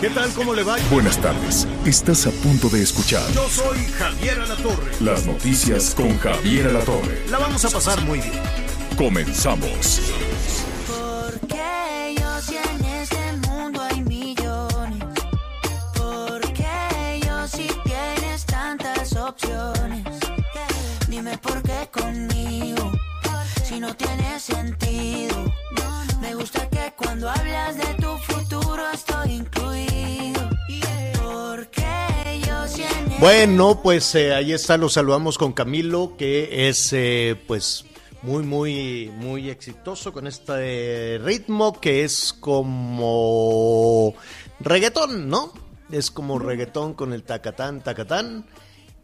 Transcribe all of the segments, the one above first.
¿Qué tal? ¿Cómo le va? Buenas tardes. Estás a punto de escuchar Yo soy Javier Alatorre. las noticias con Javier Alatorre. La vamos a pasar muy bien. Comenzamos. Porque yo si en este mundo hay millones. Porque yo si tienes tantas opciones. Dime por qué conmigo. Si no tiene sentido. Me gusta que cuando hablas de tu Bueno, pues eh, ahí está, lo saludamos con Camilo, que es eh, pues muy, muy, muy exitoso con este ritmo que es como reggaetón, ¿no? Es como reggaetón con el tacatán, tacatán.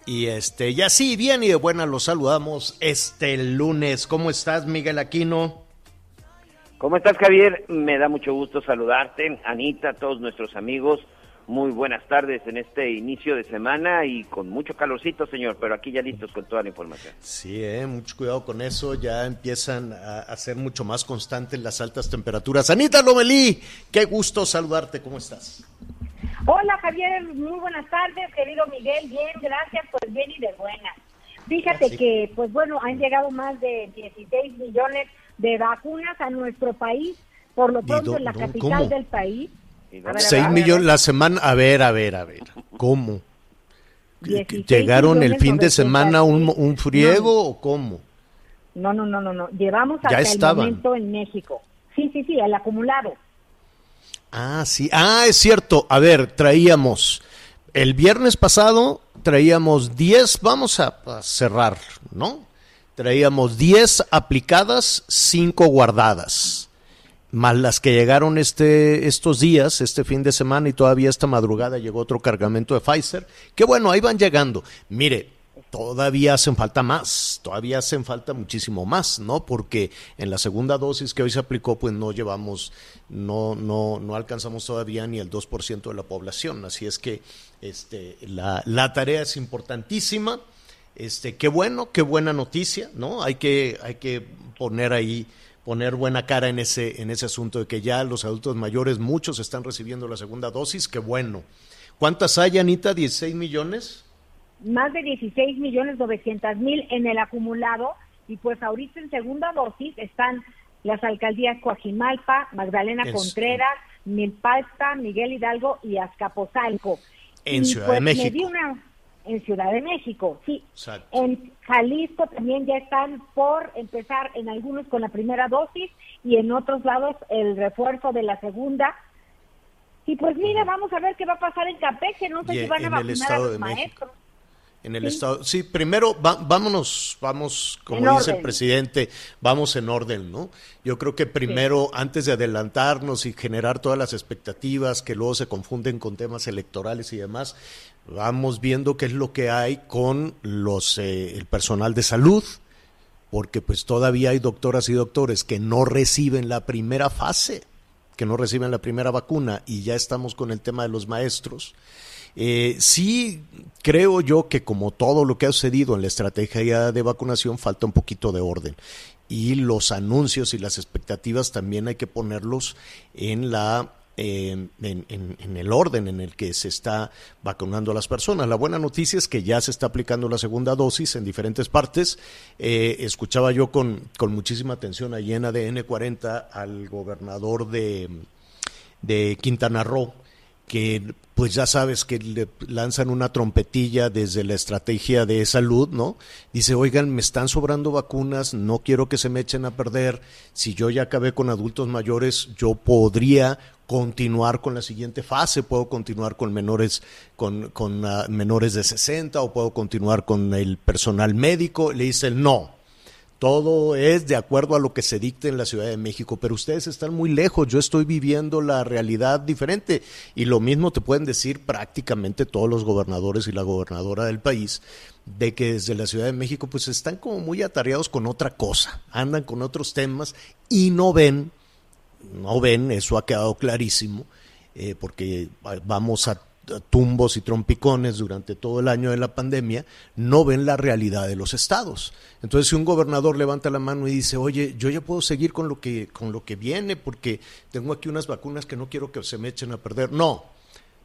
Y este, y así, bien y de buena los saludamos este lunes. ¿Cómo estás, Miguel Aquino? ¿Cómo estás, Javier? Me da mucho gusto saludarte, Anita, todos nuestros amigos. Muy buenas tardes en este inicio de semana y con mucho calorcito, señor, pero aquí ya listos con toda la información. Sí, eh, mucho cuidado con eso. Ya empiezan a, a ser mucho más constantes las altas temperaturas. Anita Lomelí, qué gusto saludarte. ¿Cómo estás? Hola Javier, muy buenas tardes, querido Miguel, bien, gracias, pues bien y de buenas. Fíjate que, pues bueno, han llegado más de 16 millones de vacunas a nuestro país, por lo ¿Y pronto en la capital cómo? del país. ¿Y A dónde ver, a Seis ver, millones la semana. A ver, a ver, a ver. ¿Cómo? ¿Que- que 16 ¿Llegaron el fin de 900 semana un, un friego o cómo? No, no, no, no, no, llevamos Ya hasta el estaban. momento en México. Sí, sí, sí, el acumulado. Ah, sí. Ah, es cierto. A ver, traíamos. El viernes pasado traíamos 10. Vamos a, a cerrar, ¿no? Traíamos 10 aplicadas, 5 guardadas. Más las que llegaron este, estos días, este fin de semana y todavía esta madrugada llegó otro cargamento de Pfizer. Que bueno, ahí van llegando. Mire, todavía hacen falta más, todavía hacen falta muchísimo más, ¿no? Porque en la segunda dosis que hoy se aplicó, pues no llevamos, no, no, no alcanzamos todavía ni el 2% de la población. Así es que este, la, la tarea es importantísima. Este, qué bueno, qué buena noticia, ¿no? Hay que, hay que poner ahí, poner buena cara en ese, en ese asunto de que ya los adultos mayores, muchos están recibiendo la segunda dosis, qué bueno. ¿Cuántas hay, Anita? ¿16 millones? Más de 16 millones 900 mil en el acumulado y pues ahorita en segunda dosis están las alcaldías Coajimalpa, Magdalena Es- Contreras, Milpalta, Miguel Hidalgo y Azcapotzalco. En Y, Ciudad pues, de me México. di una en Ciudad de México, sí. Exacto. En Jalisco también ya están por empezar en algunos con la primera dosis y en otros lados el refuerzo de la segunda. Y pues mira, vamos a ver qué va a pasar en Campeche, no sé Y si van a vacunar a los México. En el Sí. estado, sí, primero va- vámonos, vamos, como En dice el presidente, vamos en orden, ¿no? Yo creo que primero, antes de adelantarnos y generar todas las expectativas que luego se confunden con temas electorales y demás, vamos viendo qué es lo que hay con los eh, el personal de salud, porque pues todavía hay doctoras y doctores que no reciben la primera fase, que no reciben la primera vacuna y ya estamos con el tema de los maestros. Eh, sí, creo yo que como todo lo que ha sucedido en la estrategia de vacunación, falta un poquito de orden. Y los anuncios y las expectativas también hay que ponerlos en la eh, en, el orden en el que se está vacunando a las personas. La buena noticia es que ya se está aplicando la segunda dosis en diferentes partes. Eh, escuchaba yo con, con muchísima atención allí en ADN 40 al gobernador de, de Quintana Roo, que pues ya sabes que le lanzan una trompetilla desde la estrategia de salud, ¿no? Dice, oigan, me están sobrando vacunas, no quiero que se me echen a perder. Si yo ya acabé con adultos mayores, yo podría continuar con la siguiente fase, puedo continuar con menores, con, ah, menores de 60 o puedo continuar con el personal médico. Le dice, no, todo es de acuerdo a lo que se dicta en la Ciudad de México, pero ustedes están muy lejos, yo estoy viviendo la realidad diferente. Y lo mismo te pueden decir prácticamente todos los gobernadores y la gobernadora del país, de que desde la Ciudad de México pues están como muy atareados con otra cosa, andan con otros temas y no ven, no ven, eso ha quedado clarísimo, eh, porque vamos a tumbos y trompicones durante todo el año de la pandemia, no ven la realidad de los estados. Entonces, si un gobernador levanta la mano y dice, oye, yo ya puedo seguir con lo que, con lo que viene porque tengo aquí unas vacunas que no quiero que se me echen a perder. No,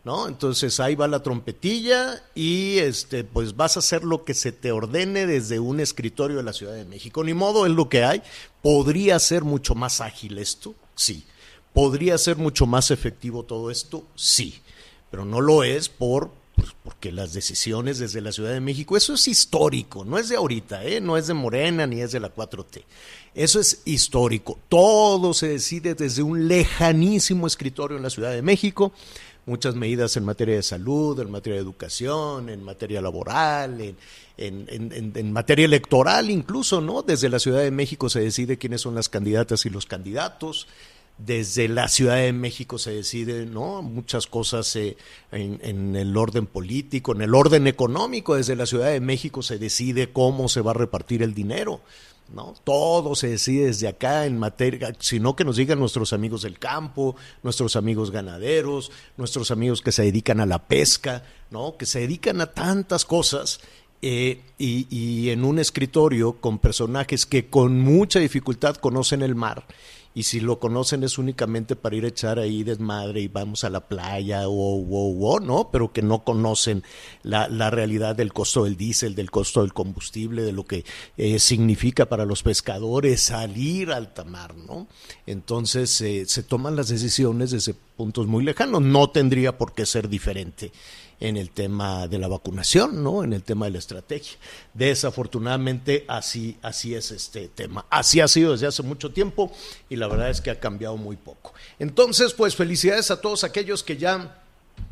¿no? Entonces ahí va la trompetilla y este, pues vas a hacer lo que se te ordene desde un escritorio de la Ciudad de México. Ni modo, es lo que hay. ¿Podría ser mucho más ágil esto? Sí. ¿Podría ser mucho más efectivo todo esto? Sí pero no lo es por pues, porque las decisiones desde la Ciudad de México, eso es histórico, no es de ahorita, ¿eh? no es de Morena ni es de la 4T. Eso es histórico. Todo se decide desde un lejanísimo escritorio en la Ciudad de México. Muchas medidas en materia de salud, en materia de educación, en materia laboral, en, en, en, materia electoral incluso, ¿no? Desde la Ciudad de México se decide quiénes son las candidatas y los candidatos desde la Ciudad de México se decide, ¿no? Muchas cosas eh, en, el orden político, en el orden económico, desde la Ciudad de México se decide cómo se va a repartir el dinero, ¿no? Todo se decide desde acá en materia, sino que nos digan nuestros amigos del campo, nuestros amigos ganaderos, nuestros amigos que se dedican a la pesca, ¿no? Que se dedican a tantas cosas eh, y, y, en un escritorio con personajes que con mucha dificultad conocen el mar y si lo conocen es únicamente para ir a echar ahí desmadre y vamos a la playa o, o, o no, pero que no conocen la, la, realidad del costo del diésel, del costo del combustible, de lo que eh, significa para los pescadores salir al tamar, ¿no? Entonces eh, se toman las decisiones desde puntos muy lejanos, no tendría por qué ser diferente en el tema de la vacunación, ¿no? En el tema de la estrategia. Desafortunadamente así así es este tema. Así ha sido desde hace mucho tiempo y la verdad es que ha cambiado muy poco. Entonces, pues felicidades a todos aquellos que ya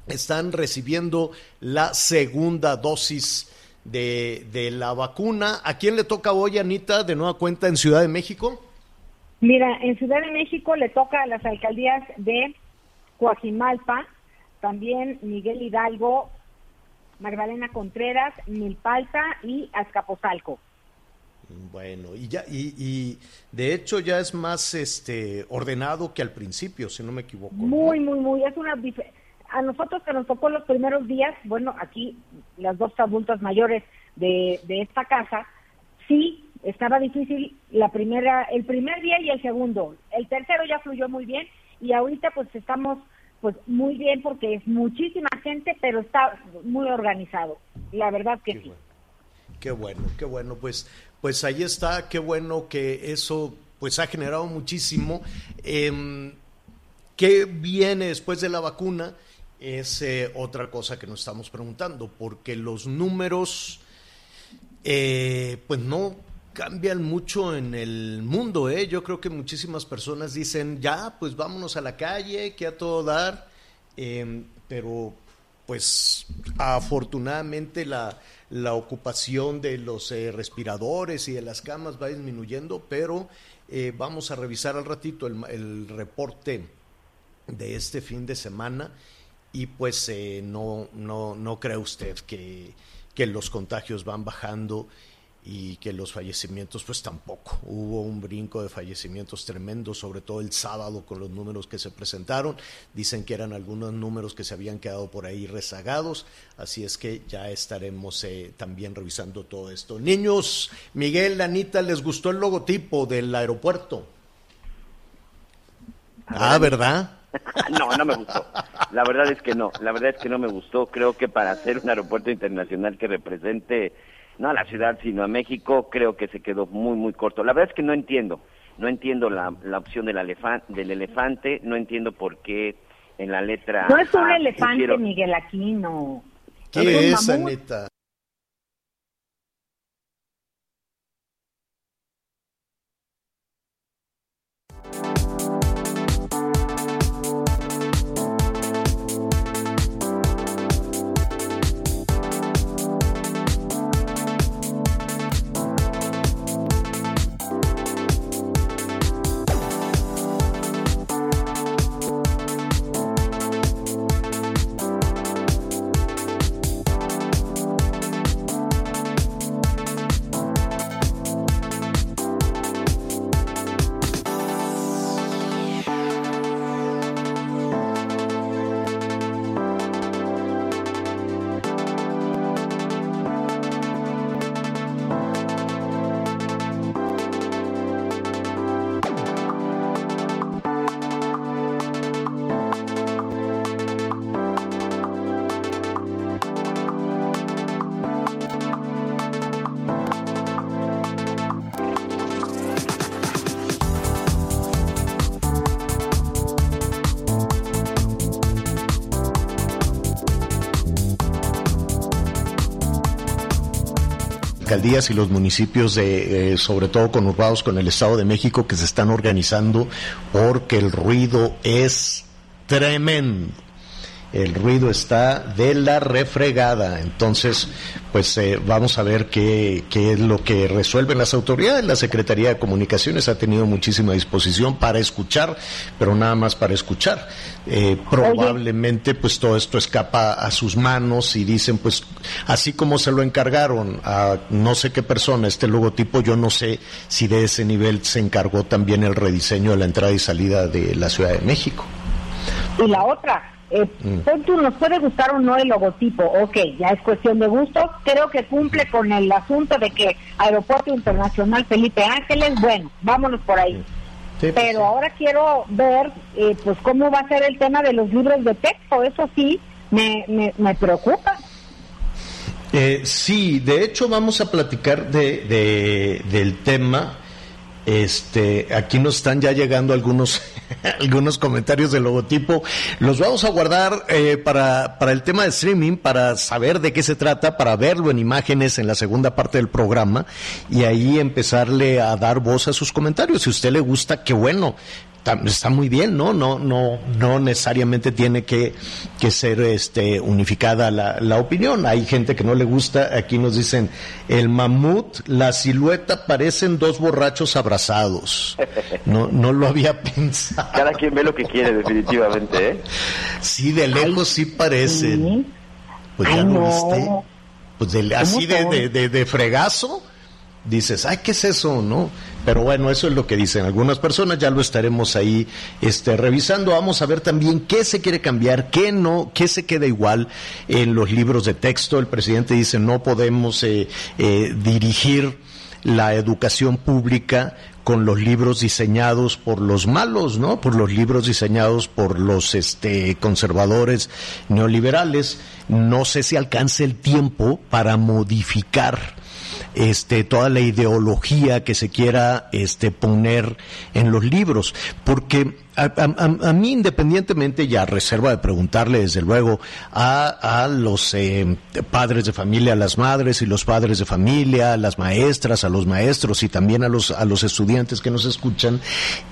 están recibiendo la segunda dosis de, de la vacuna. ¿A quién le toca hoy, Anita, de nueva cuenta en Ciudad de México? Mira, en Ciudad de México le toca a las alcaldías de Coajimalpa, también Miguel Hidalgo, Magdalena Contreras, Milpalta y Azcapotzalco. Bueno, y ya y, de hecho ya es más este ordenado que al principio, si no me equivoco. Muy, muy, muy, es una a nosotros que nos tocó los primeros días, bueno, aquí las dos adultas mayores de, de esta casa, sí estaba difícil la primera, el primer día y el segundo. El tercero ya fluyó muy bien y ahorita pues estamos pues muy bien porque es muchísima gente, pero está muy organizado. La verdad que sí. Qué bueno, qué bueno. Pues, pues ahí está, qué bueno que eso pues ha generado muchísimo. Eh, ¿Qué viene después de la vacuna? Es eh, otra cosa que nos estamos preguntando, porque los números, eh, pues no cambian mucho en el mundo, ¿eh? Yo creo que muchísimas personas dicen, ya, pues vámonos a la calle, que a todo dar, em, pero pues afortunadamente la, la ocupación de los eh, respiradores y de las camas va disminuyendo, pero eh, vamos a revisar al ratito el, el, reporte de este fin de semana y pues eh, no, no, no cree usted que, que los contagios van bajando y que los fallecimientos pues tampoco. Hubo un brinco de fallecimientos tremendo, sobre todo el sábado con los números que se presentaron. Dicen que eran algunos números que se habían quedado por ahí rezagados, así es que ya estaremos eh, también revisando todo esto. Niños, Miguel, Anita, ¿les gustó el logotipo del aeropuerto? Ah, ¿verdad? no, no me gustó. La verdad es que no, la verdad es que no me gustó. Creo que para hacer un aeropuerto internacional que represente no a la ciudad, sino a México, creo que se quedó muy, muy corto. La verdad es que no entiendo, no entiendo la, la opción del, del elefante, no entiendo por qué en la letra... No es un elefante, Miguel Aquino. ¿Qué es, Anita? Alcaldías y los municipios de, eh, sobre todo conurbados con el Estado de México, que se están organizando porque el ruido es tremendo el ruido está de la refregada. Entonces, pues eh, vamos a ver qué, qué, es lo que resuelven las autoridades. La Secretaría de Comunicaciones ha tenido muchísima disposición para escuchar, pero nada más para escuchar. Eh, probablemente, pues todo esto escapa a sus manos y dicen, pues así como se lo encargaron a no sé qué persona este logotipo, yo no sé si de ese nivel se encargó también el rediseño de la entrada y salida de la Ciudad de México. Y la otra, eh, mm. nos puede gustar o no el logotipo, ok, ya es cuestión de gusto, creo que cumple con el asunto de que Aeropuerto Internacional Felipe Ángeles, bueno, vámonos por ahí. Pues Pero ahora quiero ver, eh, pues, cómo va a ser el tema de los libros de texto, eso sí, me, me, me preocupa. Eh, sí, de hecho vamos a platicar de, de, del tema este, aquí nos están ya llegando algunos, algunos comentarios del logotipo. Los vamos a guardar eh, para, para el tema de streaming, para saber de qué se trata, para verlo en imágenes en la segunda parte del programa y ahí empezarle a dar voz a sus comentarios. Si a usted le gusta, qué bueno está, muy bien, ¿no? No, no, no necesariamente tiene que, que ser este, unificada la, la, opinión. Hay gente que no le gusta, aquí nos dicen, el mamut, la silueta parecen dos borrachos abrazados. No, no lo había pensado. Cada quien ve lo que quiere, definitivamente, ¿eh? Sí, de lejos sí parecen. Pues ya lo viste. Pues así de, de, de fregazo dices, ay, ¿qué es eso? ¿No? Pero bueno, eso es lo que dicen algunas personas, ya lo estaremos ahí este, revisando. Vamos a ver también qué se quiere cambiar, qué no, qué se queda igual en los libros de texto. El presidente dice, no podemos eh, eh, dirigir la educación pública con los libros diseñados por los malos, ¿no? Por los libros diseñados por los este, conservadores neoliberales. No sé si alcance el tiempo para modificar este, toda la ideología que se quiera este, poner en los libros, porque a, mí independientemente, ya reserva de preguntarle desde luego a, los eh, padres de familia, a las madres y los padres de familia, a las maestras, a los maestros y también a los, a los estudiantes que nos escuchan,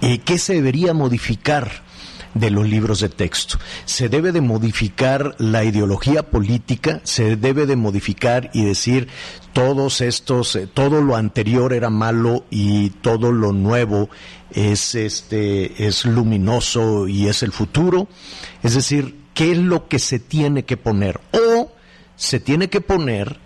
eh, ¿qué se debería modificar? De los libros de texto. Se debe de modificar la ideología política, se debe de modificar y decir todos estos, eh, todo lo anterior era malo y todo lo nuevo es este, es luminoso y es el futuro. Es decir, ¿qué es lo que se tiene que poner? O se tiene que poner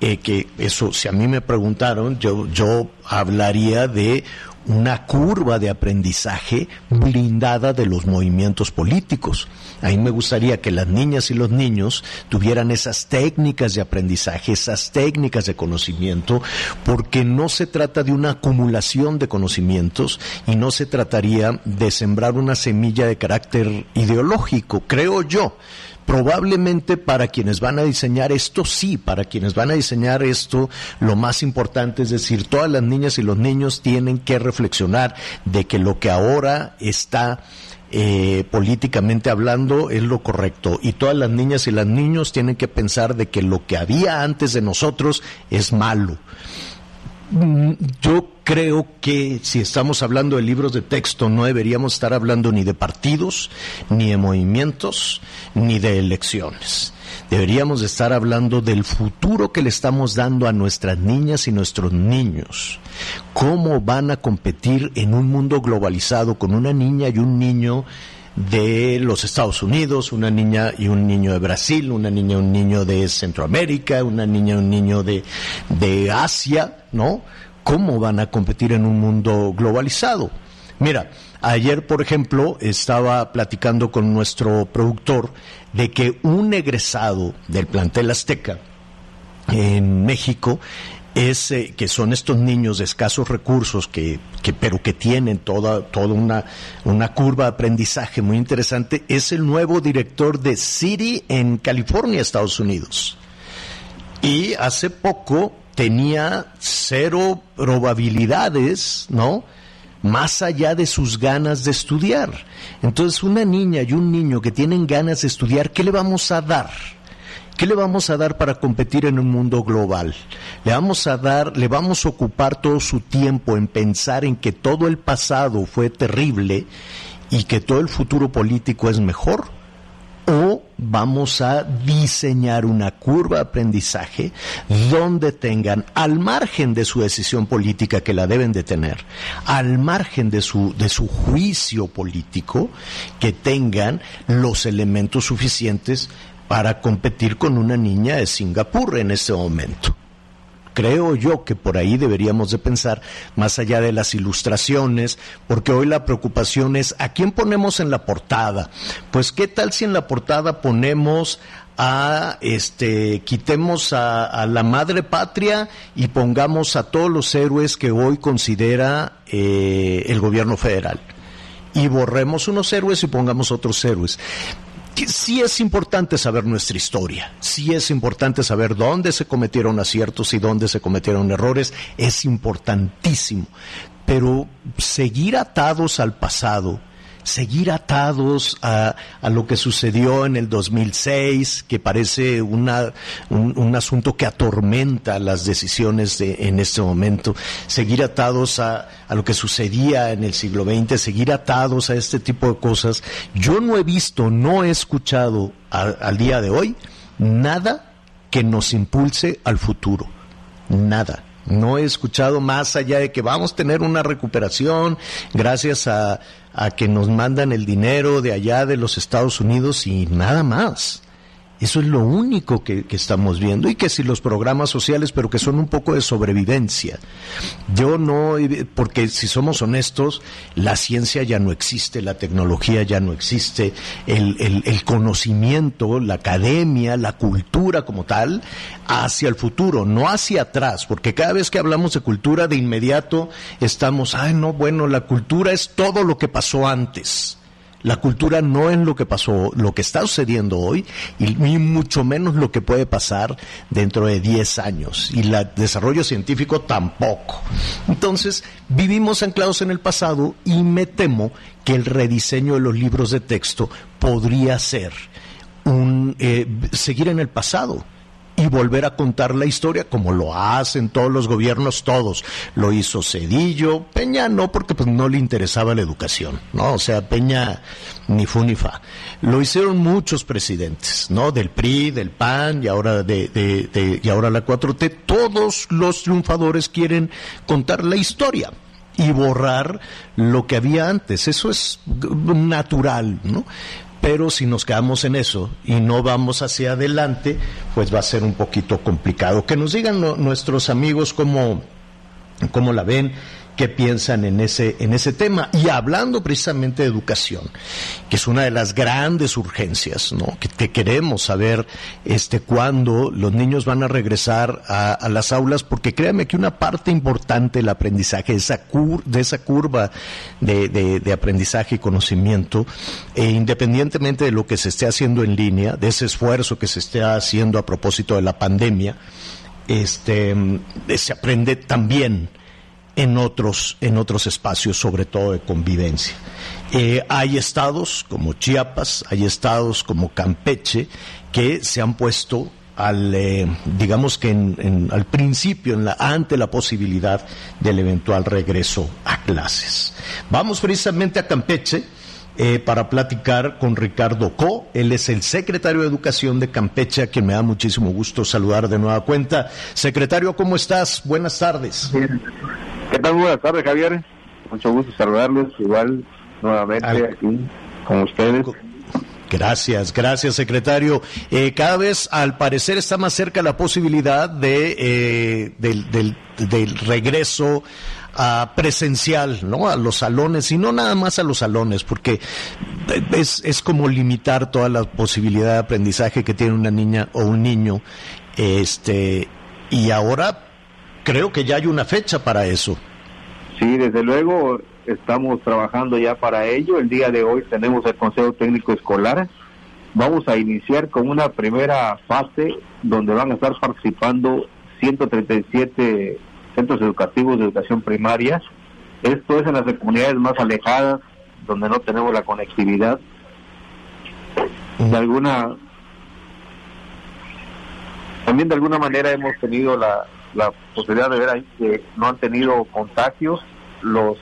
eh, que eso, si a mí me preguntaron, yo, yo hablaría de una curva de aprendizaje blindada de los movimientos políticos. A mí me gustaría que las niñas y los niños tuvieran esas técnicas de aprendizaje, esas técnicas de conocimiento, porque no se trata de una acumulación de conocimientos y no se trataría de sembrar una semilla de carácter ideológico, creo yo probablemente para quienes van a diseñar esto, sí, para quienes van a diseñar esto, lo más importante es decir, todas las niñas y los niños tienen que reflexionar de que lo que ahora está eh, políticamente hablando es lo correcto y todas las niñas y los niños tienen que pensar de que lo que había antes de nosotros es malo. Mm, yo creo que si estamos hablando de libros de texto no deberíamos estar hablando ni de partidos, ni de movimientos, ni de elecciones. Deberíamos estar hablando del futuro que le estamos dando a nuestras niñas y nuestros niños. ¿Cómo van a competir en un mundo globalizado con una niña y un niño de los Estados Unidos, una niña y un niño de Brasil, una niña y un niño de Centroamérica, una niña y un niño de, de Asia, ¿no? ¿Cómo van a competir en un mundo globalizado? Mira, ayer, por ejemplo, estaba platicando con nuestro productor de que un egresado del plantel Azteca en México es que son estos niños de escasos recursos que, que pero que tienen toda toda una una curva de aprendizaje muy interesante es el nuevo director de City en California, Estados Unidos. Y hace poco tenía cero probabilidades, ¿no? Más allá de sus ganas de estudiar. Entonces, una niña y un niño que tienen ganas de estudiar, ¿qué le vamos a dar? ¿Qué le vamos a dar para competir en un mundo global? Le vamos a dar, le vamos a ocupar todo su tiempo en pensar en que todo el pasado fue terrible y que todo el futuro político es mejor o vamos a diseñar una curva de aprendizaje donde tengan, al margen de su decisión política que la deben de tener, al margen de su, de su juicio político, que tengan los elementos suficientes para competir con una niña de Singapur en este momento. Creo yo que por ahí deberíamos de pensar más allá de las ilustraciones, porque hoy la preocupación es a quién ponemos en la portada. Pues qué tal si en la portada ponemos a este quitemos a, la madre patria y pongamos a todos los héroes que hoy considera eh, el gobierno federal y borremos unos héroes y pongamos otros héroes sí es importante saber nuestra historia, sí es importante saber dónde se cometieron aciertos y dónde se cometieron errores, es importantísimo, pero seguir atados al pasado, seguir atados a, a, lo que sucedió en el 2006, que parece una, un, asunto que atormenta las decisiones de, en este momento, seguir atados a, a lo que sucedía en el siglo XX, seguir atados a este tipo de cosas. Yo no he visto, no he escuchado al día de hoy nada que nos impulse al futuro. Nada. No he escuchado más allá de que vamos a tener una recuperación gracias a, a que nos mandan el dinero de allá de los Estados Unidos y nada más. Eso es lo único que, estamos viendo y que si los programas sociales, pero que son un poco de sobrevivencia. Yo no, porque si somos honestos, la ciencia ya no existe, la tecnología ya no existe, el, el conocimiento, la academia, la cultura como tal, hacia el futuro, no hacia atrás, porque cada vez que hablamos de cultura, de inmediato estamos, ay no, bueno, la cultura es todo lo que pasó antes. La cultura no es lo que pasó, lo que está sucediendo hoy, y, mucho menos lo que puede pasar dentro de 10 años. Y el desarrollo científico tampoco. Entonces, vivimos anclados en el pasado y me temo que el rediseño de los libros de texto podría ser un, eh, seguir en el pasado y volver a contar la historia como lo hacen todos los gobiernos, todos. Lo hizo Cedillo, Peña no, porque pues no le interesaba la educación, ¿no? O sea, Peña ni fu ni fa. Lo hicieron muchos presidentes, ¿no? Del PRI, del PAN y ahora de, de, de y ahora la 4T. Todos los triunfadores quieren contar la historia y borrar lo que había antes. Eso es natural, ¿no? Pero si nos quedamos en eso y no vamos hacia adelante, pues va a ser un poquito complicado. Que nos digan nuestros amigos cómo, cómo la ven qué piensan en ese, en ese tema. Y hablando precisamente de educación, que es una de las grandes urgencias, ¿no? Que, queremos saber este, cuándo los niños van a regresar a, las aulas, porque créanme que una parte importante del aprendizaje, de esa, de esa curva de, de, aprendizaje y conocimiento, e independientemente de lo que se esté haciendo en línea, de ese esfuerzo que se esté haciendo a propósito de la pandemia, este, se aprende también en otros, en otros espacios, sobre todo de convivencia. Eh, hay estados como Chiapas, hay estados como Campeche que se han puesto al, eh, digamos que al principio, en la, ante la posibilidad del eventual regreso a clases. Vamos precisamente a Campeche. Eh, para platicar con Ricardo Co. Él es el secretario de Educación de Campeche, a quien me da muchísimo gusto saludar de nueva cuenta. Secretario, ¿cómo estás? Buenas tardes. ¿Qué tal? Buenas tardes, Javier. Mucho gusto saludarlos, igual nuevamente aquí con ustedes. Gracias, gracias, secretario. Eh, cada vez, al parecer, está más cerca la posibilidad de eh, del, del, regreso a presencial, ¿no? A los salones y no nada más a los salones, porque es, es como limitar toda la posibilidad de aprendizaje que tiene una niña o un niño, este, y ahora creo que ya hay una fecha para eso. Sí, desde luego estamos trabajando ya para ello. El día de hoy tenemos el Consejo Técnico Escolar. Vamos a iniciar con una primera fase donde van a estar participando 137 centros educativos de educación primaria. Esto es en las comunidades más alejadas, donde no tenemos la conectividad. De alguna También de alguna manera hemos tenido la, la posibilidad de ver ahí que no han tenido contagios, los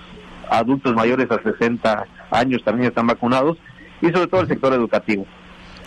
adultos mayores a 60 años también están vacunados y sobre todo el sector educativo.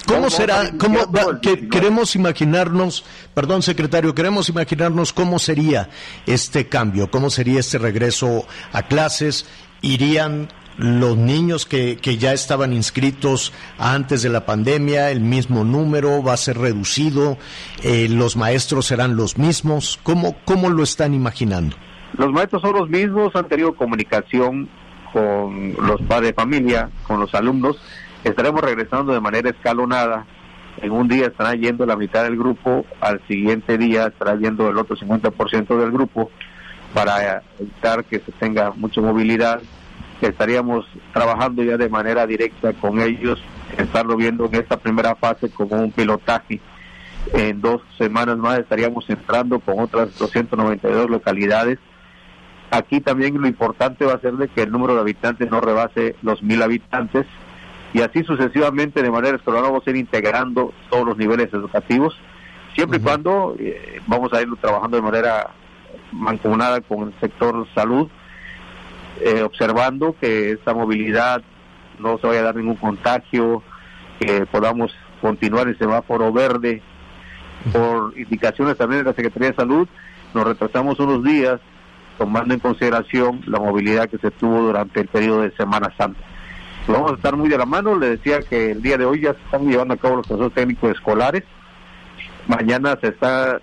¿Cómo será? ¿Cómo que, queremos imaginarnos, perdón secretario, queremos imaginarnos cómo sería este cambio, cómo sería este regreso a clases, irían los niños que, que ya estaban inscritos antes de la pandemia, el mismo número va a ser reducido, eh, los maestros serán los mismos, ¿cómo, cómo lo están imaginando? Los maestros son los mismos, han tenido comunicación con los padres de familia, con los alumnos, estaremos regresando de manera escalonada. En un día estará yendo la mitad del grupo, al siguiente día estará yendo el otro 50% del grupo para evitar que se tenga mucha movilidad. Estaríamos trabajando ya de manera directa con ellos, estarlo viendo en esta primera fase como un pilotaje. En dos semanas más estaríamos entrando con otras 292 localidades. Aquí también lo importante va a ser de que el número de habitantes no rebase los mil habitantes y así sucesivamente de manera escolar vamos a ir integrando todos los niveles educativos, siempre y cuando eh, vamos a ir trabajando de manera mancomunada con el sector salud, eh, observando que esta movilidad no se vaya a dar ningún contagio, que podamos continuar el semáforo verde. Por indicaciones también de la Secretaría de Salud, nos retrasamos unos días tomando en consideración la movilidad que se tuvo durante el periodo de Semana Santa vamos a estar muy de la mano. Le decía que el día de hoy ya se están llevando a cabo los procesos técnicos escolares. Mañana se está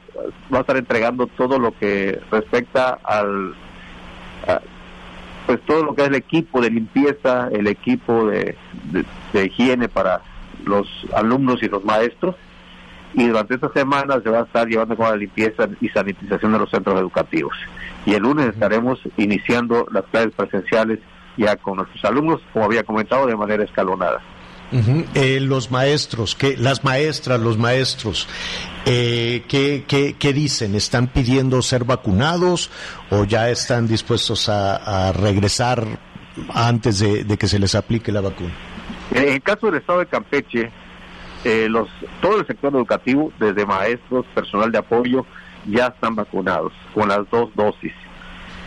va a estar entregando todo lo que respecta al pues todo lo que es el equipo de limpieza, el equipo de, de, higiene para los alumnos y los maestros. Y durante esta semana se va a estar llevando a cabo la limpieza y sanitización de los centros educativos. Y el lunes estaremos iniciando las clases presenciales ya con nuestros alumnos, como había comentado, de manera escalonada. Eh, los maestros, que las maestras, los maestros, eh, ¿qué, qué, dicen? ¿Están pidiendo ser vacunados o ya están dispuestos a, regresar antes de, que se les aplique la vacuna? En el caso del estado de Campeche, eh, los, todo el sector educativo, desde maestros, personal de apoyo, ya están vacunados con las dos dosis.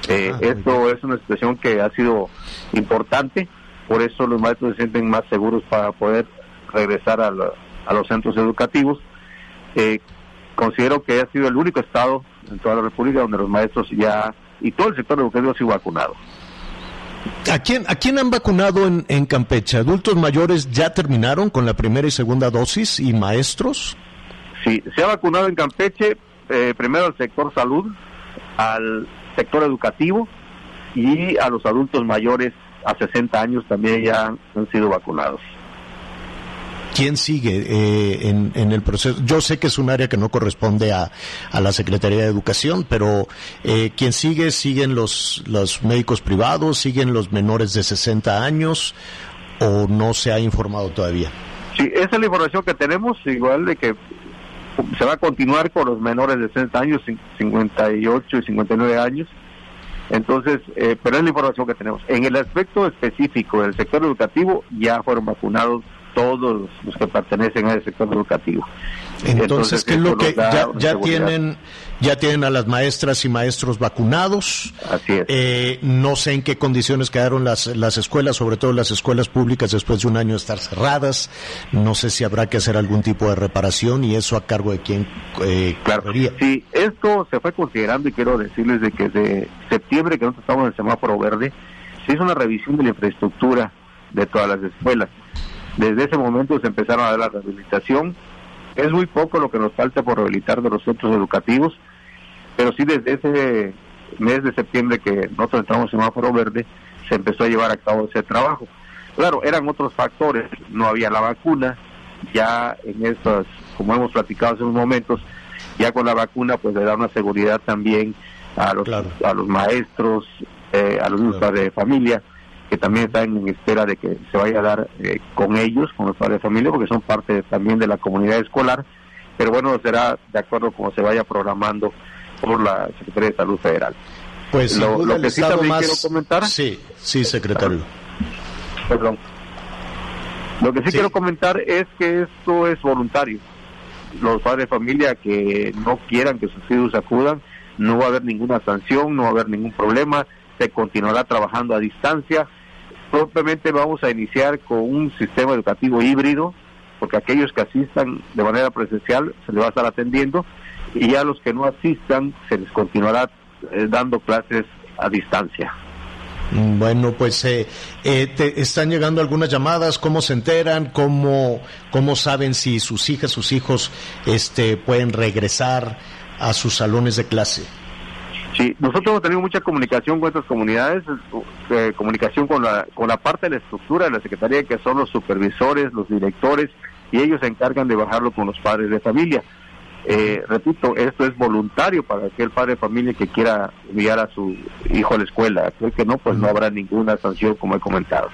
Eh, ah, esto es una situación que ha sido importante, por eso los maestros se sienten más seguros para poder regresar a, los centros educativos. Eh, considero que ha sido el único estado en toda la República donde los maestros ya y todo el sector educativo ha sido vacunado. ¿A quién, ¿A quién han vacunado en, en Campeche? ¿Adultos mayores ya terminaron con la primera y segunda dosis y maestros? Sí, se ha vacunado en Campeche eh, primero al sector salud, al sector educativo y a los adultos mayores a 60 años también ya han sido vacunados. ¿Quién sigue eh, en, el proceso? Yo sé que es un área que no corresponde a, a la Secretaría de Educación, pero eh, ¿quién sigue? ¿Siguen los, los médicos privados? ¿Siguen los menores de 60 años? ¿O no se ha informado todavía? Sí, esa es la información que tenemos, igual de que se va a continuar con los menores de 60 años, 58 y 59 años. Entonces, eh, pero es la información que tenemos. En el aspecto específico del sector educativo, ya fueron vacunados todos los que pertenecen a ese sector educativo. Entonces, ¿qué es lo que ya, tienen ya tienen a las maestras y maestros vacunados? Así es. Eh, no sé en qué condiciones quedaron las, las escuelas, sobre todo las escuelas públicas después de un año de estar cerradas. No sé si habrá que hacer algún tipo de reparación y eso a cargo de quién eh, claro. Sí, esto se fue considerando y quiero decirles de que de septiembre que nosotros estamos en el semáforo verde, se hizo una revisión de la infraestructura de todas las escuelas desde ese momento se empezaron a dar la rehabilitación. Es muy poco lo que nos falta por rehabilitar de los centros educativos, pero sí desde ese mes de septiembre que nosotros entramos en semáforo verde, se empezó a llevar a cabo ese trabajo. Claro, eran otros factores, no había la vacuna, ya en estas, como hemos platicado hace unos momentos, ya con la vacuna pues le da una seguridad también a los, a los maestros, eh, a los padres de familia, que también están en espera de que se vaya a dar eh, con ellos, con los padres de familia, porque son parte también de la comunidad escolar, pero bueno, será de acuerdo como se vaya programando por la Secretaría de Salud Federal. Pues lo, que sí también quiero comentar. Sí, sí, secretario. Perdón. Lo que sí, quiero comentar es que esto es voluntario. los padres de familia que no quieran que sus hijos acudan, no va a haber ninguna sanción, no va a haber ningún problema, se continuará trabajando a distancia. Propiamente vamos a iniciar con un sistema educativo híbrido, porque aquellos que asistan de manera presencial se les va a estar atendiendo y ya los que no asistan se les continuará eh, dando clases a distancia. Mm, Bueno, pues eh, eh, te están llegando algunas llamadas, ¿cómo se enteran? ¿Cómo, cómo saben si sus hijas, sus hijos este, pueden regresar a sus salones de clase? Sí, nosotros hemos tenido mucha comunicación con estas comunidades, eh, comunicación con la, con la parte de la estructura de la Secretaría, que son los supervisores, los directores, y ellos se encargan de bajarlo con los padres de familia. Eh, repito, esto es voluntario para aquel padre de familia que quiera enviar a su hijo a la escuela. Creo que no, pues no habrá ninguna sanción, como he comentado.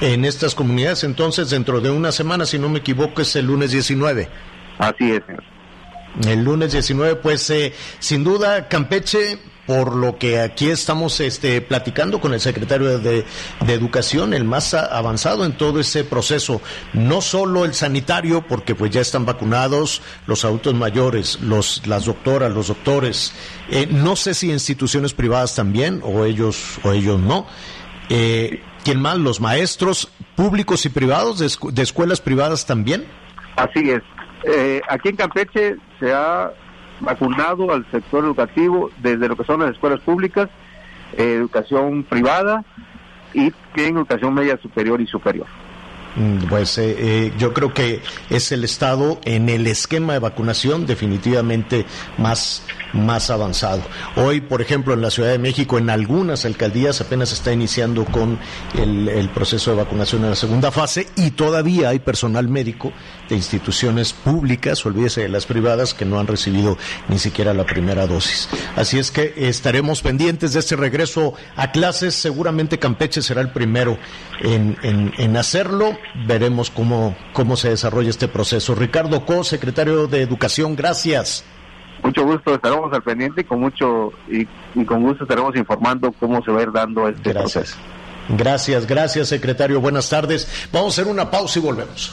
En estas comunidades, entonces, dentro de una semana, si no me equivoco, es el lunes 19. Así es, señor. El lunes 19, pues eh, sin duda Campeche, por lo que aquí estamos este, platicando con el secretario de, de Educación, el más avanzado en todo ese proceso, no solo el sanitario, porque pues ya están vacunados los adultos mayores, los, las doctoras, los doctores, eh, no sé si instituciones privadas también, o ellos, o ellos no. Eh, ¿Quién más? Los maestros públicos y privados, de, escu- de escuelas privadas también. Así es. Eh, aquí en Campeche se ha vacunado al sector educativo desde lo que son las escuelas públicas, eh, educación privada y en educación media superior y superior. Mm, Pues eh, eh, yo creo que es el estado en el esquema de vacunación definitivamente más, más avanzado. Hoy, por ejemplo, en la Ciudad de México, en algunas alcaldías apenas está iniciando con el, el proceso de vacunación en la segunda fase y todavía hay personal médico de instituciones públicas, olvídese de las privadas, que no han recibido ni siquiera la primera dosis. Así es que estaremos pendientes de este regreso a clases. Seguramente Campeche será el primero en, en- en hacerlo. Veremos cómo, cómo se desarrolla este proceso. Ricardo Co, secretario de Educación, gracias. Mucho gusto, estaremos al pendiente y con mucho y, y con gusto estaremos informando cómo se va a ir dando este Gracias. proceso. Gracias, gracias, secretario. Buenas tardes. Vamos a hacer una pausa y volvemos.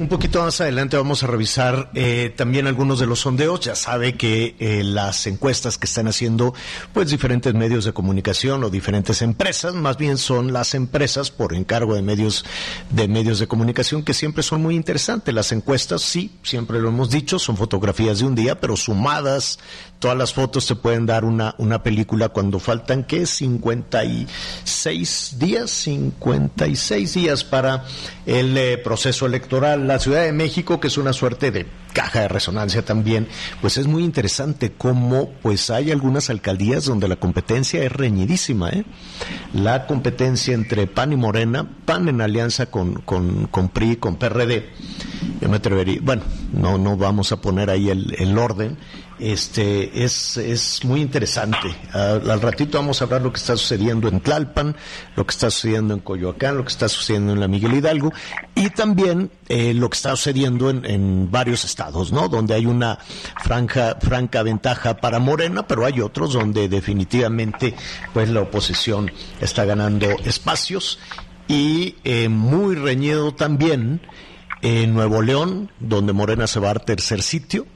Un poquito más adelante vamos a revisar eh, también algunos de los sondeos. Ya sabe que eh, las encuestas que están haciendo pues diferentes medios de comunicación o diferentes empresas, más bien son las empresas por encargo de medios de medios de comunicación que siempre son muy interesantes. Las encuestas, sí, siempre lo hemos dicho, son fotografías de un día, pero sumadas todas las fotos te pueden dar una una película cuando faltan qué 56 días, 56 días para el eh, proceso electoral. La Ciudad de México, que es una suerte de caja de resonancia también, pues es muy interesante cómo pues hay algunas alcaldías donde la competencia es reñidísima, ¿eh? La competencia entre PAN y Morena, PAN en alianza con, con, con PRI, con PRD, yo me atrevería, bueno, no, no vamos a poner ahí el, el orden, este es, es muy interesante. Al, ratito vamos a hablar lo que está sucediendo en Tlalpan, lo que está sucediendo en Coyoacán, lo que está sucediendo en la Miguel Hidalgo y también eh, lo que está sucediendo en, en varios estados, ¿no? Donde hay una franja, franca ventaja para Morena, pero hay otros donde definitivamente pues la oposición está ganando espacios y eh, muy reñido también en Nuevo León, donde Morena se va al tercer sitio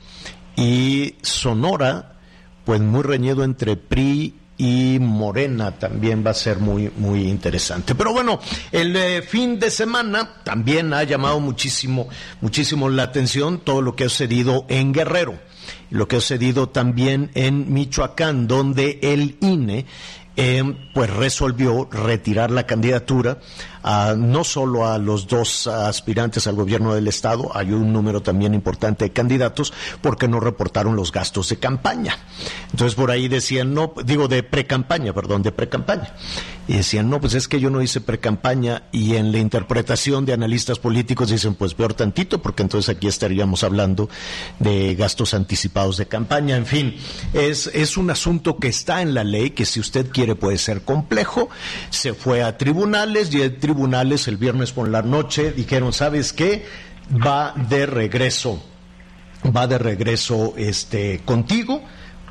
y Sonora, pues muy reñido entre PRI y Morena también va a ser muy muy interesante. Pero bueno, el eh, fin de semana también ha llamado muchísimo muchísimo la atención todo lo que ha sucedido en Guerrero, lo que ha sucedido también en Michoacán, donde el INE eh, pues resolvió retirar la candidatura no solo a los dos aspirantes al gobierno del Estado, hay un número también importante de candidatos porque no reportaron los gastos de campaña. Entonces por ahí decían, no, digo de pre-campaña, perdón, de pre-campaña. Y decían, no, pues es que yo no hice pre-campaña y en la interpretación de analistas políticos dicen, pues peor tantito, porque entonces aquí estaríamos hablando de gastos anticipados de campaña. En fin, es, es un asunto que está en la ley, que si usted quiere puede ser complejo. Se fue a tribunales y en tribunales el viernes por la noche dijeron, ¿sabes qué? Va de regreso, va de regreso este, contigo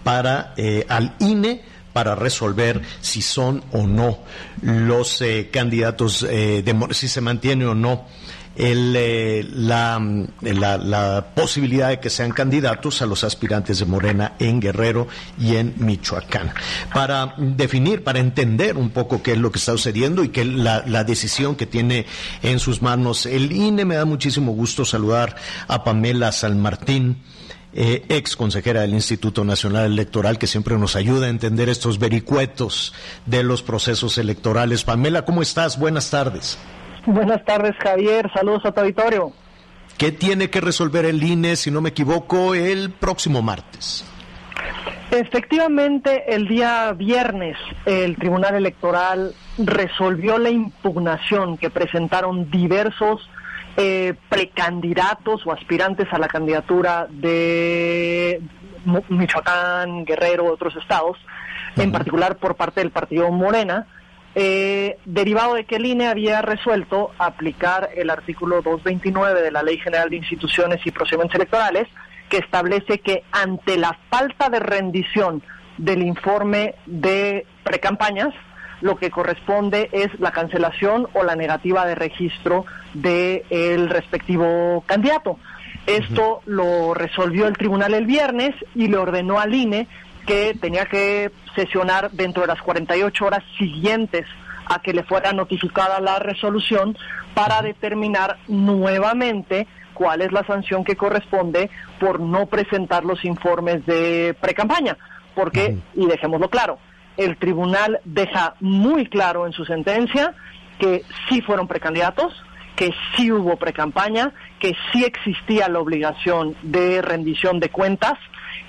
para eh, al INE para resolver si son o no los eh, candidatos, eh, de, si se mantiene o no el, eh, la, la, posibilidad de que sean candidatos a los aspirantes de Morena en Guerrero y en Michoacán. Para definir, para entender un poco qué es lo que está sucediendo y la, la decisión que tiene en sus manos el INE, me da muchísimo gusto saludar a Pamela San Martín eh, ex consejera del Instituto Nacional Electoral, que siempre nos ayuda a entender estos vericuetos de los procesos electorales. Pamela, ¿cómo estás? Buenas tardes. Buenas tardes, Javier. Saludos a tu auditorio. ¿Qué tiene que resolver el INE, si no me equivoco, el próximo martes? Efectivamente, el día viernes el Tribunal Electoral resolvió la impugnación que presentaron diversos eh, precandidatos o aspirantes a la candidatura de Michoacán, Guerrero, otros estados, en particular por parte del partido Morena, eh, derivado de que el INE había resuelto aplicar el artículo 229 de la Ley General de Instituciones y Procedimientos Electorales, que establece que ante la falta de rendición del informe de precampañas, lo que corresponde es la cancelación o la negativa de registro del respectivo candidato. Esto lo resolvió el tribunal el viernes y le ordenó al INE que tenía que sesionar dentro de las 48 horas siguientes a que le fuera notificada la resolución para determinar nuevamente cuál es la sanción que corresponde por no presentar los informes de precampaña. Porque, y dejémoslo claro, el tribunal deja muy claro en su sentencia que sí fueron precandidatos, que sí hubo precampaña, que sí existía la obligación de rendición de cuentas,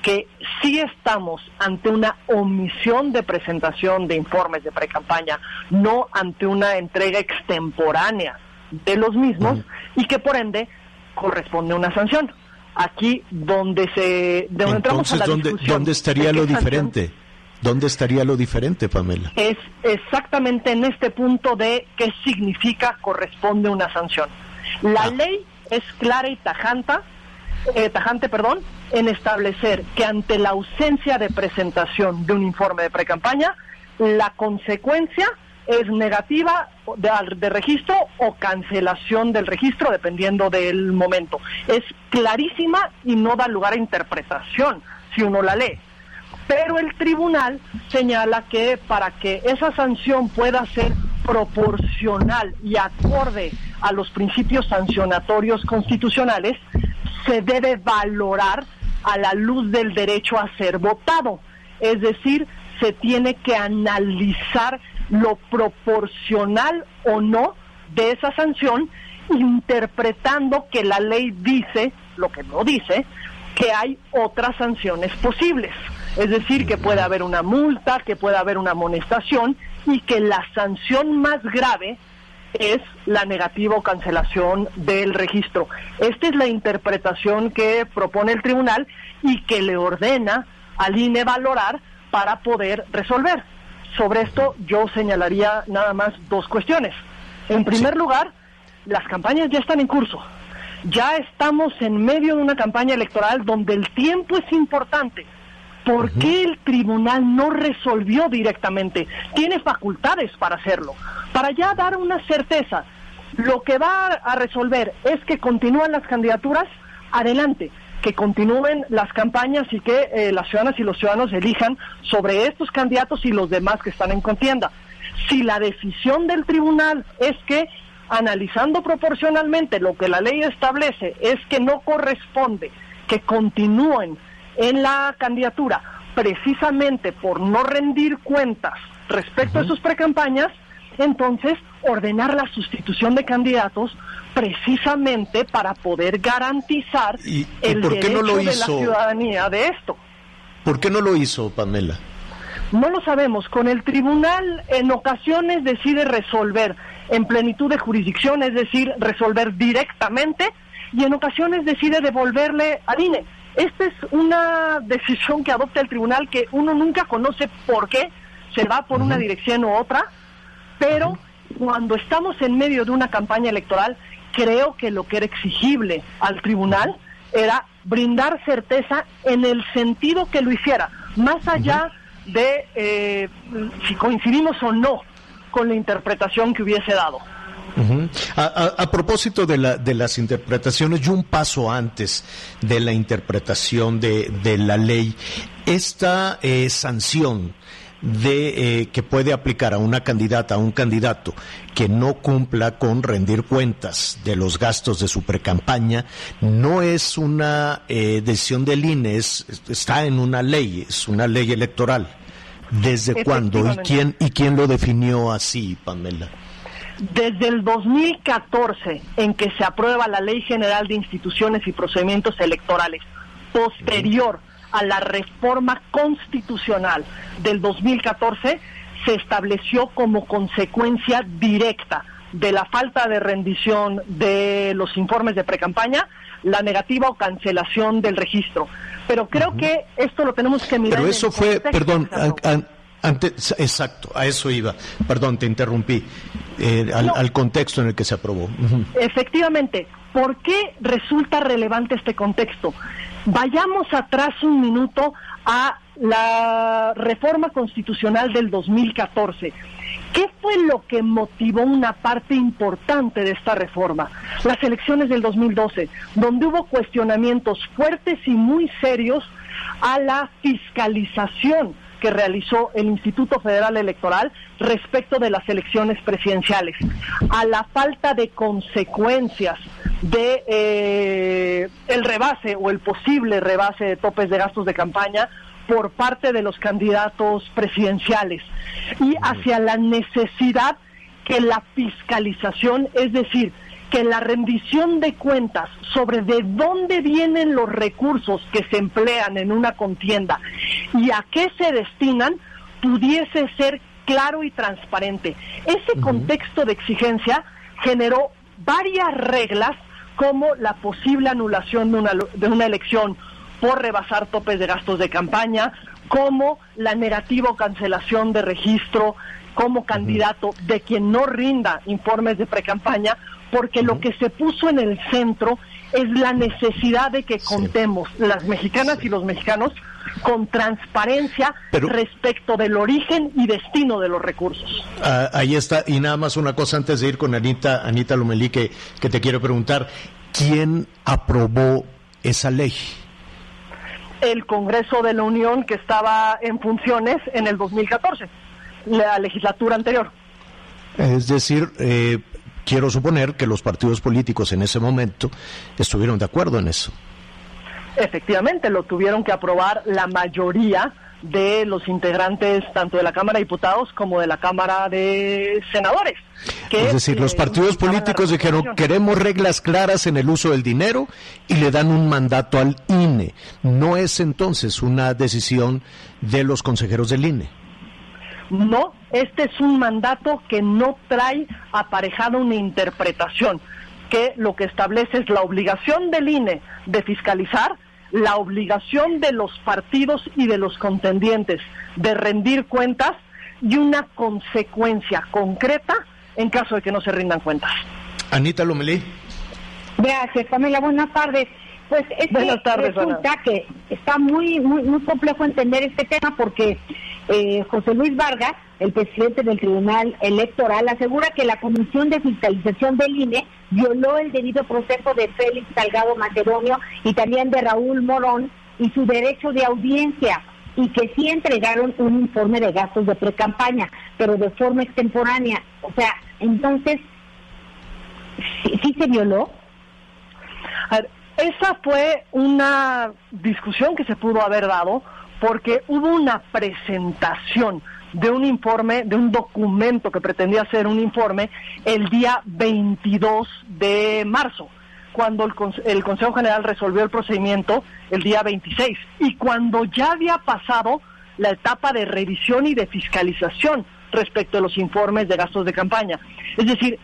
que sí estamos ante una omisión de presentación de informes de precampaña, no ante una entrega extemporánea de los mismos y que por ende corresponde una sanción. Aquí donde se donde entramos a la ¿dónde, ¿dónde estaría lo diferente? ¿Dónde estaría lo diferente, Pamela? Es exactamente en este punto de qué significa corresponde una sanción. La ah. ley es clara y tajanta, eh, tajante, perdón, en establecer que ante la ausencia de presentación de un informe de precampaña, la consecuencia es negativa de, de, registro o cancelación del registro, dependiendo del momento. Es clarísima y no da lugar a interpretación si uno la lee pero el tribunal señala que para que esa sanción pueda ser proporcional y acorde a los principios sancionatorios constitucionales, se debe valorar a la luz del derecho a ser votado. Es decir, se tiene que analizar lo proporcional o no de esa sanción, interpretando que la ley dice, lo que no dice, que hay otras sanciones posibles. Es decir, que puede haber una multa, que puede haber una amonestación y que la sanción más grave es la negativa o cancelación del registro. Esta es la interpretación que propone el tribunal y que le ordena al INE valorar para poder resolver. Sobre esto yo señalaría nada más dos cuestiones. En primer lugar, las campañas ya están en curso. Ya estamos en medio de una campaña electoral donde el tiempo es importante. ¿Por qué el tribunal no resolvió directamente? Tiene facultades para hacerlo, para ya dar una certeza. Lo que va a resolver es que continúan las candidaturas, adelante, que continúen las campañas y que eh, las ciudadanas y los ciudadanos elijan sobre estos candidatos y los demás que están en contienda. Si la decisión del tribunal es que, analizando proporcionalmente lo que la ley establece, es que no corresponde que continúen en la candidatura precisamente por no rendir cuentas respecto a sus precampañas, entonces ordenar la sustitución de candidatos precisamente para poder garantizar el derecho de la ciudadanía de esto. ¿Por qué no lo hizo, Pamela? No lo sabemos. Con el tribunal en ocasiones decide resolver en plenitud de jurisdicción, es decir, resolver directamente, y en ocasiones decide devolverle al INE. Esta es una decisión que adopta el tribunal que uno nunca conoce por qué se va por una dirección u otra, pero cuando estamos en medio de una campaña electoral, creo que lo que era exigible al tribunal era brindar certeza en el sentido que lo hiciera, más allá de eh, si coincidimos o no con la interpretación que hubiese dado. A, propósito de, la, de las interpretaciones, y un paso antes de la interpretación de, de la ley, esta eh, sanción de eh, que puede aplicar a una candidata, a un candidato que no cumpla con rendir cuentas de los gastos de su precampaña, no es una eh, decisión del INE, está en una ley, es una ley electoral. ¿Desde cuándo y quién y quién lo definió así, Pamela? Desde el 2014, en que se aprueba la Ley General de Instituciones y Procedimientos Electorales, posterior a la reforma constitucional del 2014 se estableció como consecuencia directa de la falta de rendición de los informes de precampaña la negativa o cancelación del registro. Pero creo que esto lo tenemos que mirar. Pero eso fue, perdón, antes, exacto, a eso iba. Perdón, te interrumpí. Eh, al, contexto en el que se aprobó. Efectivamente, ¿por qué resulta relevante este contexto? Vayamos atrás un minuto a la reforma constitucional del 2014. ¿Qué fue lo que motivó una parte importante de esta reforma? Las elecciones del 2012, donde hubo cuestionamientos fuertes y muy serios a la fiscalización que realizó el Instituto Federal Electoral respecto de las elecciones presidenciales, a la falta de consecuencias de eh, el rebase o el posible rebase de topes de gastos de campaña por parte de los candidatos presidenciales. Y hacia la necesidad que la fiscalización, es decir, que la rendición de cuentas sobre de dónde vienen los recursos que se emplean en una contienda y a qué se destinan pudiese ser claro y transparente. Ese contexto de exigencia generó varias reglas como la posible anulación de una, de una elección por rebasar topes de gastos de campaña, como la negativa o cancelación de registro como candidato de quien no rinda informes de precampaña, porque lo que se puso en el centro es la necesidad de que contemos las mexicanas y los mexicanos con transparencia respecto del origen y destino de los recursos. Ah, ahí está, y nada más una cosa antes de ir con Anita, Anita Lomelí, que, que te quiero preguntar, ¿quién aprobó esa ley? El Congreso de la Unión que estaba en funciones en el 2014, la legislatura anterior. Es decir, eh, quiero suponer que los partidos políticos en ese momento estuvieron de acuerdo en eso. Efectivamente, lo tuvieron que aprobar la mayoría de los integrantes tanto de la Cámara de Diputados como de la Cámara de Senadores. es decir, los eh, partidos políticos dijeron queremos reglas claras en el uso del dinero y le dan un mandato al INE. No es entonces una decisión de los consejeros del INE. No, este es un mandato que no trae aparejada una interpretación, que lo que establece es la obligación del INE de fiscalizar la obligación de los partidos y de los contendientes de rendir cuentas y una consecuencia concreta en caso de que no se rindan cuentas. Anita Lomelí. Gracias, Pamela. Buenas tardes. Pues es Buenas tardes, resulta que está muy, muy, muy complejo entender este tema porque eh, José Luis Vargas, el presidente del Tribunal Electoral, asegura que la Comisión de Fiscalización del INE violó el debido proceso de Félix Salgado Macedonio y también de Raúl Morón y su derecho de audiencia y que sí entregaron un informe de gastos de precampaña, pero de forma extemporánea. O sea, entonces, ¿sí, se violó? esa fue una discusión que se pudo haber dado porque hubo una presentación de un informe, de un documento que pretendía ser un informe el día 22 de marzo, cuando el, el Consejo General resolvió el procedimiento el día 26 y cuando ya había pasado la etapa de revisión y de fiscalización respecto a los informes de gastos de campaña. Es decir,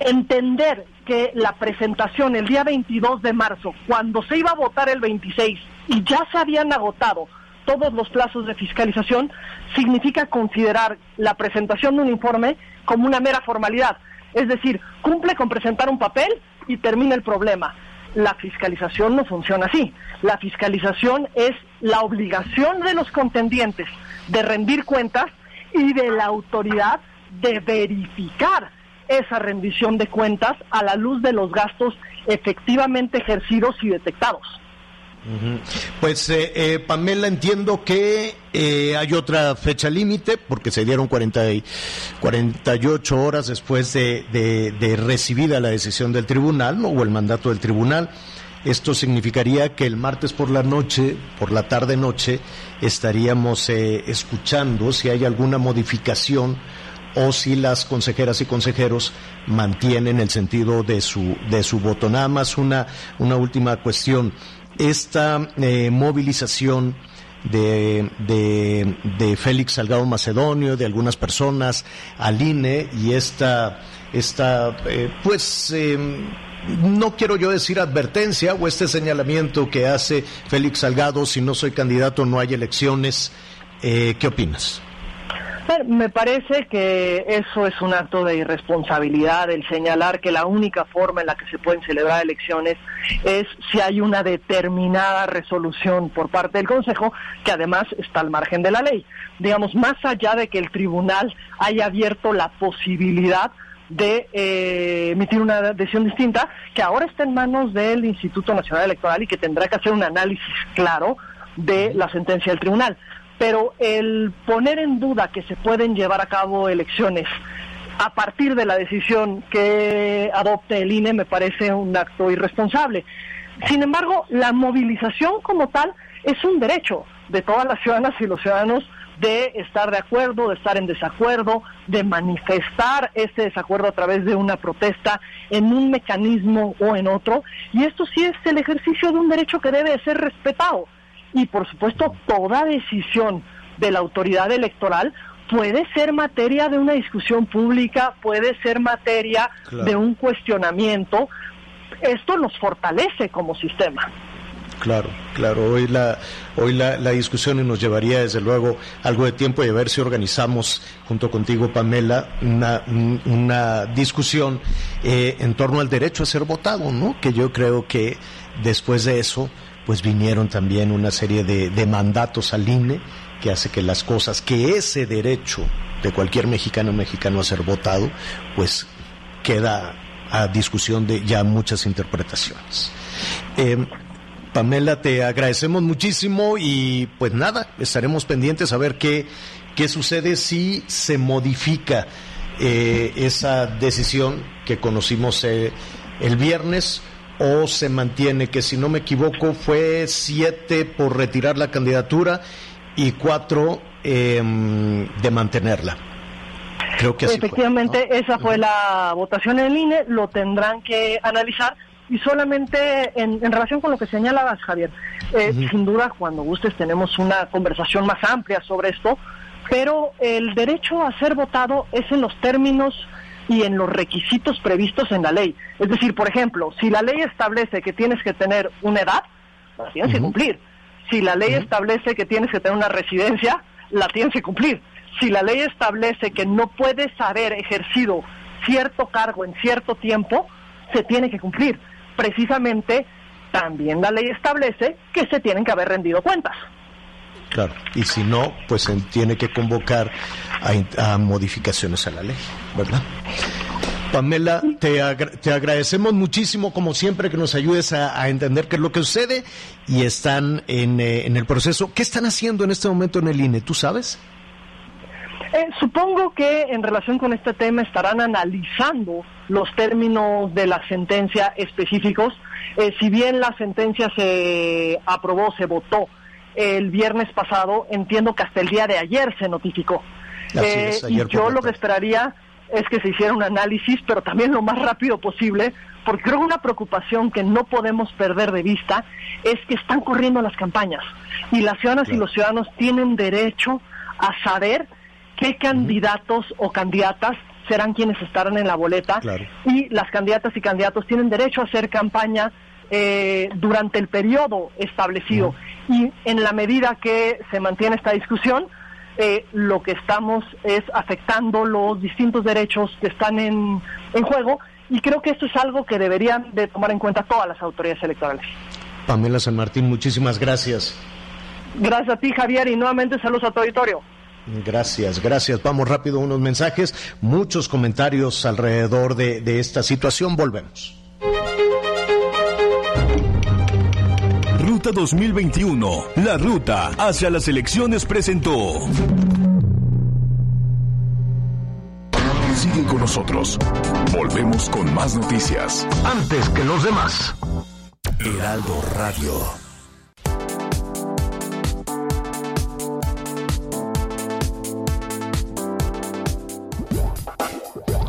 entender que la presentación el día 22 de marzo, cuando se iba a votar el 26 y ya se habían agotado todos los plazos de fiscalización, significa considerar la presentación de un informe como una mera formalidad. Es decir, cumple con presentar un papel y termina el problema. La fiscalización no funciona así. La fiscalización es la obligación de los contendientes de rendir cuentas y de la autoridad de verificar esa rendición de cuentas a la luz de los gastos efectivamente ejercidos y detectados. Pues eh, eh, Pamela, entiendo que eh, hay otra fecha límite porque se dieron 40 y 48 horas después de, de, recibida la decisión del tribunal o el mandato del tribunal. Esto significaría que el martes por la noche, por la tarde noche, estaríamos escuchando si hay alguna modificación o si las consejeras y consejeros mantienen el sentido de su, de su voto. Nada más una, una última cuestión esta eh, movilización de, de, Félix Salgado Macedonio, de algunas personas al INE y esta, esta eh, pues, em, no quiero yo decir advertencia o este señalamiento que hace Félix Salgado, si no soy candidato no hay elecciones, eh, ¿qué opinas? Me parece que eso es un acto de irresponsabilidad, el señalar que la única forma en la que se pueden celebrar elecciones es si hay una determinada resolución por parte del Consejo, que además está al margen de la ley. Digamos, más allá de que el tribunal haya abierto la posibilidad de eh, emitir una decisión distinta, que ahora está en manos del Instituto Nacional Electoral y que tendrá que hacer un análisis claro de la sentencia del tribunal pero el poner en duda que se pueden llevar a cabo elecciones a partir de la decisión que adopte el INE me parece un acto irresponsable. Sin embargo, la movilización como tal es un derecho de todas las ciudadanas y los ciudadanos de estar de acuerdo, de estar en desacuerdo, de manifestar ese desacuerdo a través de una protesta en un mecanismo o en otro. Y esto sí es el ejercicio de un derecho que debe ser respetado y por supuesto toda decisión de la autoridad electoral puede ser materia de una discusión pública, puede ser materia de un cuestionamiento. Esto nos fortalece como sistema. Claro, claro. Hoy la, hoy la, la, discusión nos llevaría desde luego algo de tiempo y a ver si organizamos junto contigo, Pamela, una, una discusión eh, en torno al derecho a ser votado, ¿no? Que yo creo que después de eso pues vinieron también una serie de, mandatos al INE que hace que las cosas, que ese derecho de cualquier mexicano mexicano a ser votado, pues queda a discusión de ya muchas interpretaciones. Eh, Pamela, te agradecemos muchísimo y pues nada, estaremos pendientes a ver qué, qué sucede si se modifica eh, esa decisión que conocimos eh, el viernes o se mantiene, que si no me equivoco fue siete por retirar la candidatura y cuatro em, de mantenerla. Creo que Efectivamente, esa fue la votación en INE, lo tendrán que analizar y solamente en, relación con lo que señalabas, Javier, eh, sin duda cuando gustes tenemos una conversación más amplia sobre esto, pero el derecho a ser votado es en los términos y en los requisitos previstos en la ley. Es decir, por ejemplo, si la ley establece que tienes que tener una edad, la tienes que cumplir. Si la ley establece que tienes que tener una residencia, la tienes que cumplir. Si la ley establece que no puedes haber ejercido cierto cargo en cierto tiempo, se tiene que cumplir. Precisamente, también la ley establece que se tienen que haber rendido cuentas. Claro, y si no, pues se tiene que convocar a, modificaciones a la ley, ¿verdad? Pamela, te, te, agradecemos muchísimo, como siempre, que nos ayudes a, entender qué es lo que sucede y están en, eh, en, el proceso. ¿Qué están haciendo en este momento en el INE? ¿Tú sabes? Eh, supongo que en relación con este tema estarán analizando los términos de la sentencia específicos Eh, si bien la sentencia se aprobó, se votó el viernes pasado, entiendo que hasta el día de ayer se notificó. Eh, y yo lo que esperaría es que se hiciera un análisis, pero también lo más rápido posible, porque creo que una preocupación que no podemos perder de vista es que están corriendo las campañas. Y las ciudadanas y los ciudadanos tienen derecho a saber qué candidatos o candidatas serán quienes estarán en la boleta. Y las candidatas y candidatos tienen derecho a hacer campaña eh, durante el periodo establecido. Y en la medida que se mantiene esta discusión, eh, lo que estamos es afectando los distintos derechos que están en, en juego y creo que esto es algo que deberían de tomar en cuenta todas las autoridades electorales. Pamela San Martín, muchísimas gracias. Gracias a ti, Javier, y nuevamente saludos a tu auditorio. Gracias, gracias. Vamos rápido unos mensajes, muchos comentarios alrededor de, de esta situación. Volvemos. Ruta 2021, la ruta hacia las elecciones presentó. Siguen con nosotros. Volvemos con más noticias. Antes que los demás. Heraldo Radio.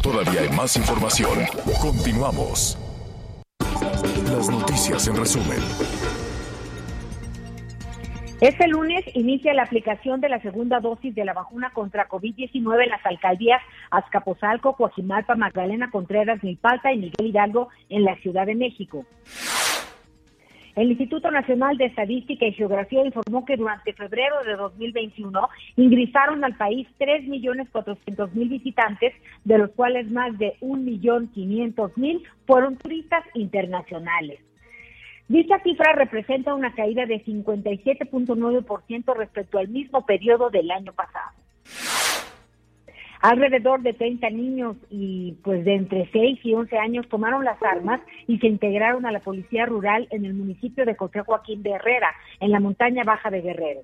Todavía hay más información. Continuamos. Las noticias en resumen. Este lunes inicia la aplicación de la segunda dosis de la vacuna contra COVID-19 en las alcaldías Azcapotzalco, Coajimalpa, Magdalena Contreras, Milpalta y Miguel Hidalgo en la Ciudad de México. El Instituto Nacional de Estadística y Geografía informó que durante febrero de 2021 ingresaron al país 3.400.000 visitantes, de los cuales más de 1.500.000 fueron turistas internacionales. Dicha cifra representa una caída de 57.9% respecto al mismo periodo del año pasado. Alrededor de 30 niños y pues de entre 6 y 11 años tomaron las armas y se integraron a la policía rural en el municipio de José Joaquín de Herrera, en la montaña baja de Guerrero.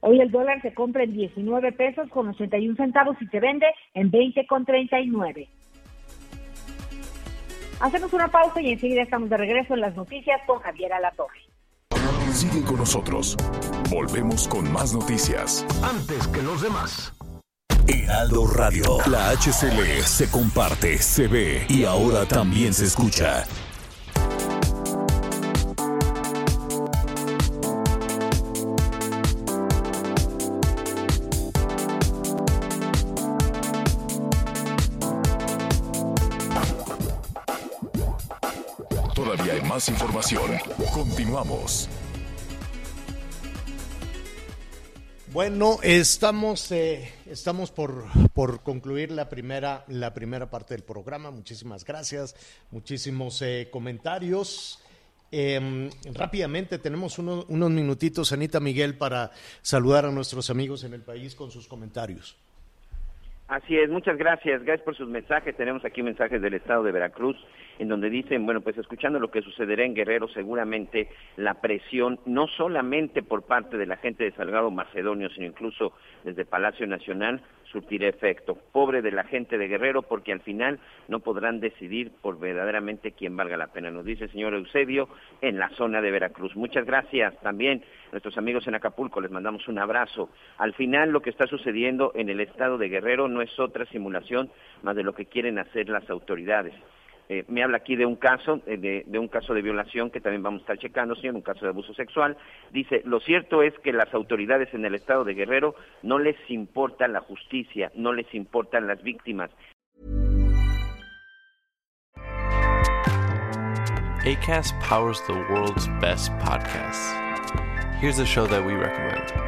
Hoy el dólar se compra en 19 pesos con 81 centavos y se vende en 20 con 39. Hacemos una pausa y enseguida estamos de regreso en las noticias con Javier Alatorre. Sigue con nosotros. Volvemos con más noticias. Antes que los demás. Heraldo Radio. La HCL se comparte, se ve y ahora también se escucha. Más información. Continuamos. Bueno, estamos, eh, estamos por, por concluir la primera, la primera parte del programa. Muchísimas gracias, muchísimos eh, comentarios. Em, rápidamente tenemos uno- unos minutitos, Anita Miguel, para saludar a nuestros amigos en el país con sus comentarios. Así es, muchas gracias, gracias por sus mensajes. Tenemos aquí mensajes del estado de Veracruz, en donde dicen, bueno, pues escuchando lo que sucederá en Guerrero, seguramente la presión, no solamente por parte de la gente de Salgado Macedonio, sino incluso desde Palacio Nacional, surtirá efecto. Pobre de la gente de Guerrero, porque al final no podrán decidir por verdaderamente quién valga la pena. Nos dice el señor Eusebio, en la zona de Veracruz. Muchas gracias también nuestros amigos en Acapulco, les mandamos un abrazo. Al final lo que está sucediendo en el estado de Guerrero no es otra simulación más de lo que quieren hacer las autoridades. Eh, me habla aquí de un caso, eh, de, de un caso de violación que también vamos a estar checando, señor, un caso de abuso sexual. Dice, lo cierto es que las autoridades en el estado de Guerrero no les importa la justicia, no les importan las víctimas, ACAST powers the world's best podcasts. Here's a show that we recommend.